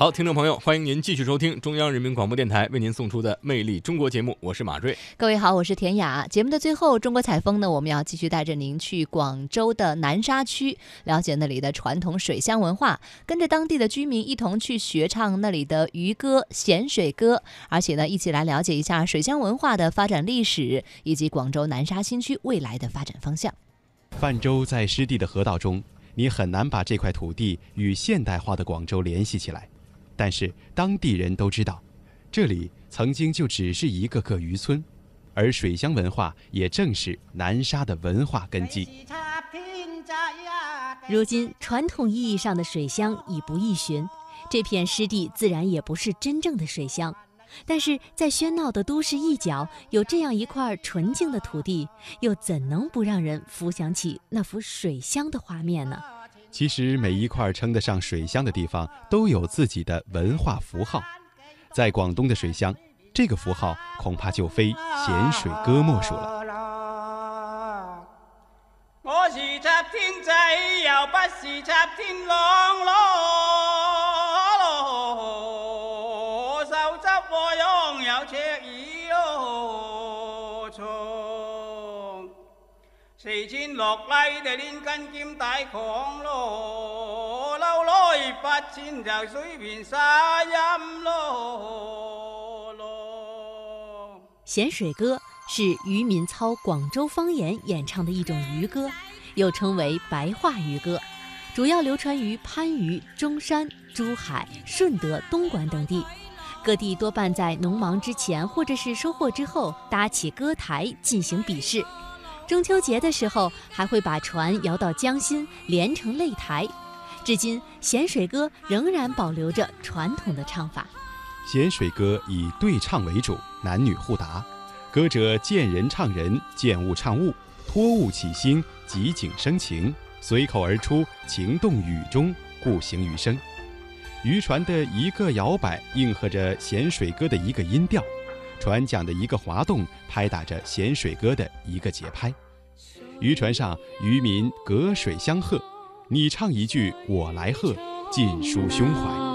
好，听众朋友，欢迎您继续收听中央人民广播电台为您送出的《魅力中国》节目，我是马瑞。各位好，我是田雅。节目的最后，中国采风呢，我们要继续带着您去广州的南沙区，了解那里的传统水乡文化，跟着当地的居民一同去学唱那里的渔歌、咸水歌，而且呢，一起来了解一下水乡文化的发展历史，以及广州南沙新区未来的发展方向。泛舟在湿地的河道中，你很难把这块土地与现代化的广州联系起来。但是当地人都知道，这里曾经就只是一个个渔村，而水乡文化也正是南沙的文化根基。如今，传统意义上的水乡已不易寻，这片湿地自然也不是真正的水乡。但是在喧闹的都市一角，有这样一块纯净的土地，又怎能不让人浮想起那幅水乡的画面呢？其实每一块称得上水乡的地方都有自己的文化符号，在广东的水乡，这个符号恐怕就非咸水歌莫属了。我是插天仔，又不是插天狼咯，咸水歌是渔民操广州方言演唱的一种渔歌，又称为白话渔歌，主要流传于番禺、中山、珠海、顺德、东莞等地。各地多半在农忙之前或者是收获之后，搭起歌台进行比试。中秋节的时候，还会把船摇到江心，连成擂台。至今，咸水歌仍然保留着传统的唱法。咸水歌以对唱为主，男女互答，歌者见人唱人，见物唱物，托物起兴，即景生情，随口而出，情动语中，故形于声。渔船的一个摇摆，应和着咸水歌的一个音调。船桨的一个滑动，拍打着咸水歌的一个节拍。渔船上，渔民隔水相和，你唱一句，我来和，尽抒胸怀。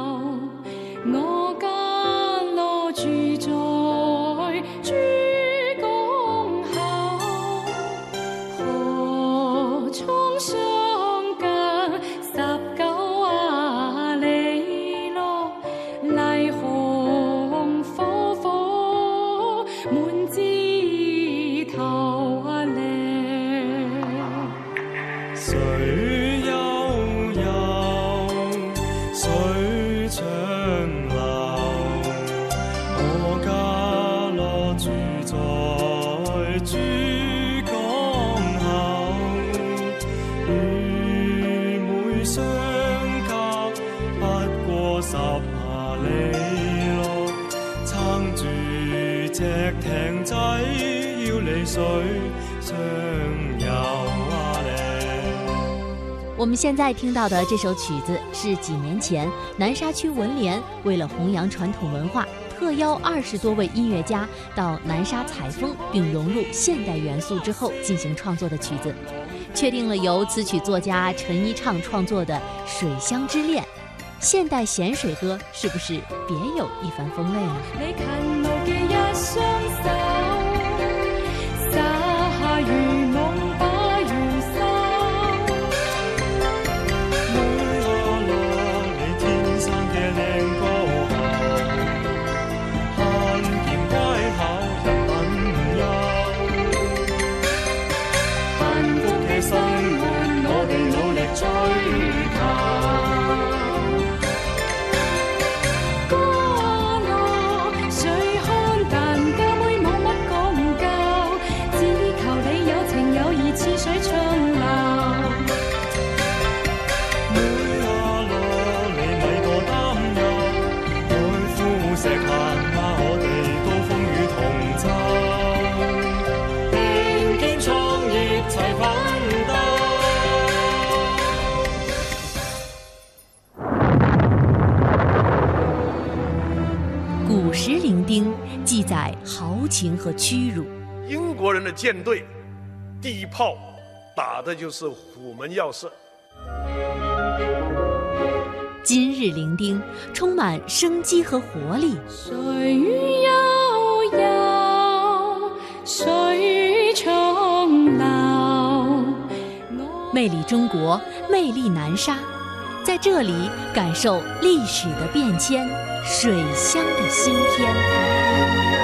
我们现在听到的这首曲子是几年前南沙区文联为了弘扬传统文化，特邀二十多位音乐家到南沙采风，并融入现代元素之后进行创作的曲子，确定了由词曲作家陈一畅创作的《水乡之恋》。现代咸水歌是不是别有一番风味呢？豪情和屈辱。英国人的舰队第一炮打的就是虎门要塞。今日伶仃充满生机和活力。水悠悠，水长流。魅力中国，魅力南沙，在这里感受历史的变迁，水乡的新篇。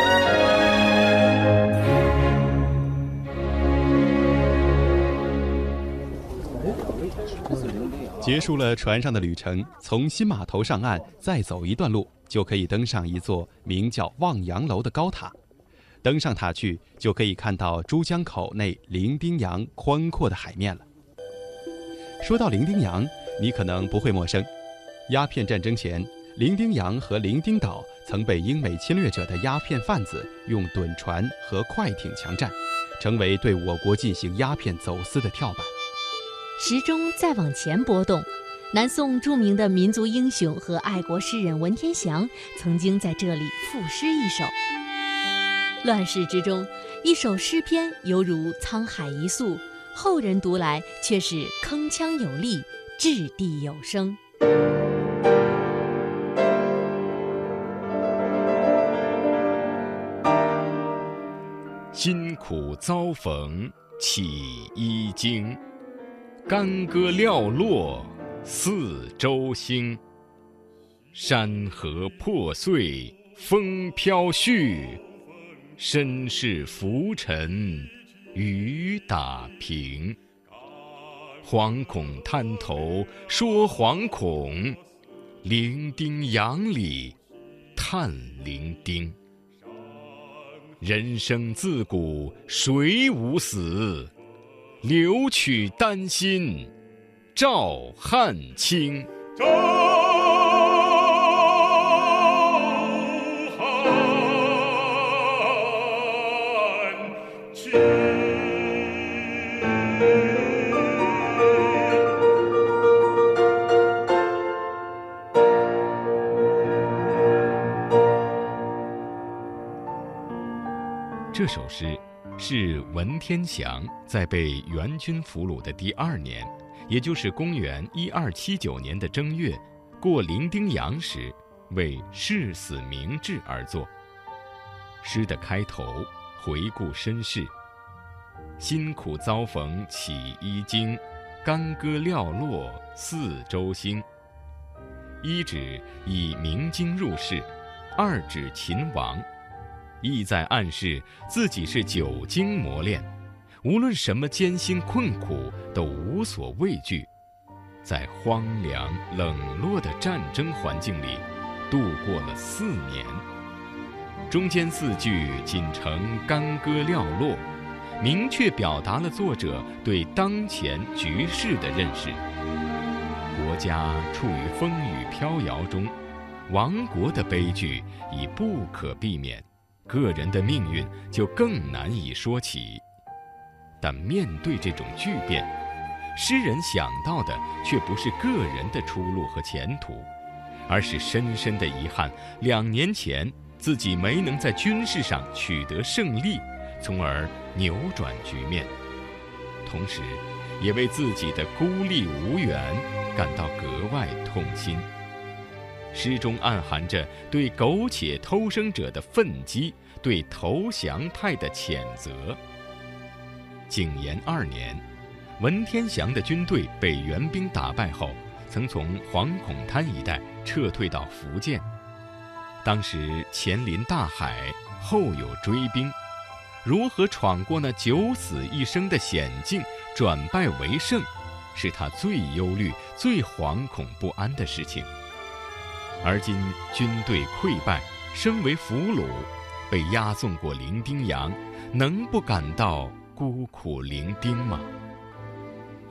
结束了船上的旅程，从新码头上岸，再走一段路，就可以登上一座名叫望洋楼的高塔。登上塔去，就可以看到珠江口内伶仃洋宽阔的海面了。说到伶仃洋，你可能不会陌生。鸦片战争前，伶仃洋和伶仃岛曾被英美侵略者的鸦片贩子用趸船和快艇强占，成为对我国进行鸦片走私的跳板。时钟再往前拨动，南宋著名的民族英雄和爱国诗人文天祥曾经在这里赋诗一首。乱世之中，一首诗篇犹如沧海一粟，后人读来却是铿锵有力，掷地有声。辛苦遭逢起一经。干戈寥落四周星，山河破碎风飘絮，身世浮沉雨打平。惶恐滩头说惶恐，伶仃洋里叹伶仃。人生自古谁无死？留取丹心照汗青。照汗青。这首诗。是文天祥在被元军俘虏的第二年，也就是公元一二七九年的正月，过零丁洋时，为誓死明志而作。诗的开头回顾身世：辛苦遭逢起一经，干戈寥落四周星。一指以明经入仕，二指秦王。意在暗示自己是久经磨练，无论什么艰辛困苦都无所畏惧，在荒凉冷落的战争环境里度过了四年。中间四句仅呈干戈寥落，明确表达了作者对当前局势的认识。国家处于风雨飘摇中，亡国的悲剧已不可避免。个人的命运就更难以说起，但面对这种巨变，诗人想到的却不是个人的出路和前途，而是深深的遗憾：两年前自己没能在军事上取得胜利，从而扭转局面，同时，也为自己的孤立无援感到格外痛心。诗中暗含着对苟且偷生者的愤激，对投降派的谴责。景延二年，文天祥的军队被援兵打败后，曾从惶恐滩一带撤退到福建。当时前临大海，后有追兵，如何闯过那九死一生的险境，转败为胜，是他最忧虑、最惶恐不安的事情。而今军队溃败，身为俘虏，被押送过伶仃洋，能不感到孤苦伶仃吗？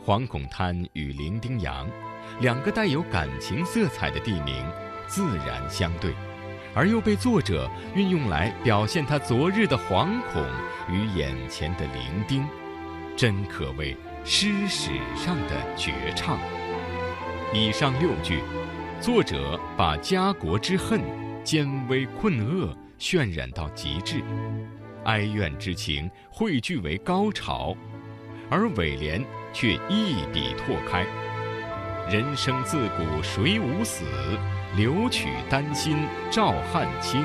惶恐滩与伶仃洋，两个带有感情色彩的地名，自然相对，而又被作者运用来表现他昨日的惶恐与眼前的伶仃，真可谓诗史上的绝唱。以上六句。作者把家国之恨、艰危困厄渲染到极致，哀怨之情汇聚为高潮，而尾联却一笔拓开：“人生自古谁无死，留取丹心照汗青。”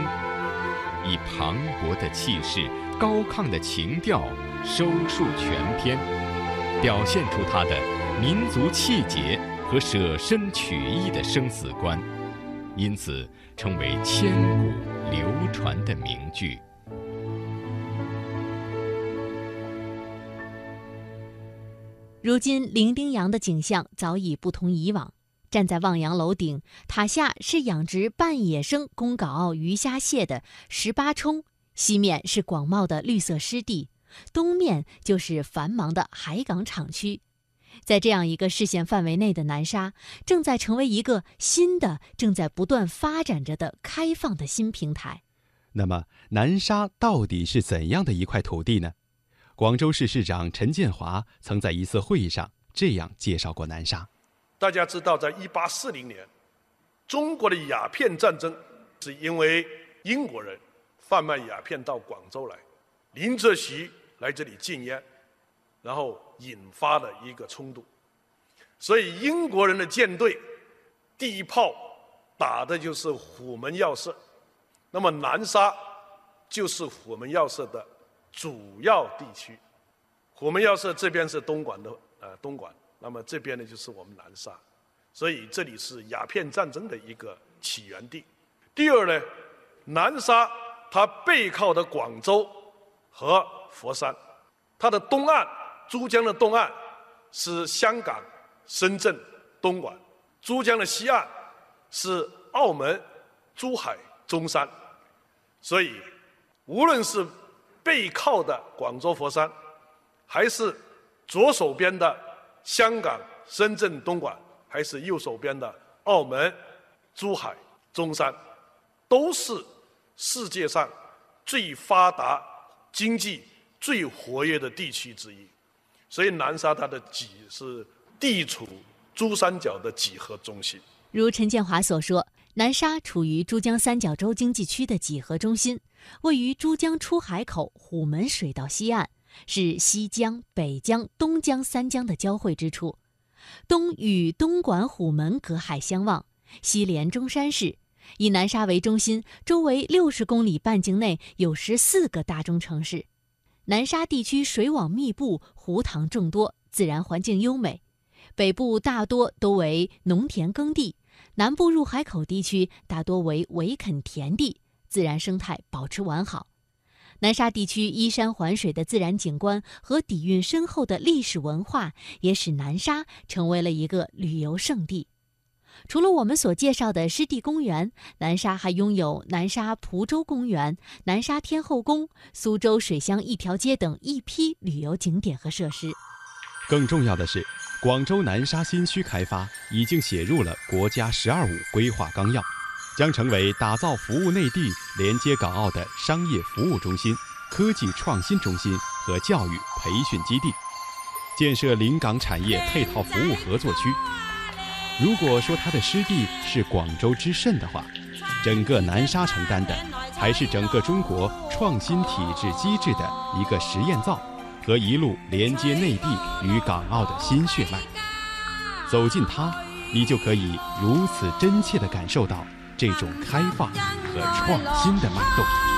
以磅礴的气势、高亢的情调收束全篇，表现出他的民族气节和舍身取义的生死观，因此成为千古流传的名句。如今，伶仃洋的景象早已不同以往。站在望洋楼顶，塔下是养殖半野生宫港澳鱼虾蟹的十八冲，西面是广袤的绿色湿地，东面就是繁忙的海港厂区。在这样一个视线范围内的南沙，正在成为一个新的、正在不断发展着的开放的新平台。那么，南沙到底是怎样的一块土地呢？广州市市长陈建华曾在一次会议上这样介绍过南沙。大家知道，在一八四零年，中国的鸦片战争是因为英国人贩卖鸦片到广州来，林则徐来这里禁烟，然后引发的一个冲突。所以英国人的舰队第一炮打的就是虎门要塞，那么南沙就是虎门要塞的主要地区。虎门要塞这边是东莞的，呃，东莞。那么这边呢，就是我们南沙，所以这里是鸦片战争的一个起源地。第二呢，南沙它背靠的广州和佛山，它的东岸珠江的东岸是香港、深圳、东莞，珠江的西岸是澳门、珠海、中山，所以无论是背靠的广州、佛山，还是左手边的。香港、深圳、东莞，还是右手边的澳门、珠海、中山，都是世界上最发达、经济最活跃的地区之一。所以，南沙它的几是地处珠三角的几何中心。如陈建华所说，南沙处于珠江三角洲经济区的几何中心，位于珠江出海口虎门水道西岸。是西江、北江、东江三江的交汇之处，东与东莞虎门隔海相望，西连中山市。以南沙为中心，周围六十公里半径内有十四个大中城市。南沙地区水网密布，湖塘众多，自然环境优美。北部大多都为农田耕地，南部入海口地区大多为围垦田地，自然生态保持完好。南沙地区依山环水的自然景观和底蕴深厚的历史文化，也使南沙成为了一个旅游胜地。除了我们所介绍的湿地公园，南沙还拥有南沙蒲洲公园、南沙天后宫、苏州水乡一条街等一批旅游景点和设施。更重要的是，广州南沙新区开发已经写入了国家“十二五”规划纲要。将成为打造服务内地、连接港澳的商业服务中心、科技创新中心和教育培训基地，建设临港产业配套服务合作区。如果说它的湿地是广州之肾的话，整个南沙承担的还是整个中国创新体制机制的一个实验灶和一路连接内地与港澳的新血脉。走进它，你就可以如此真切地感受到。这种开放和创新的脉动。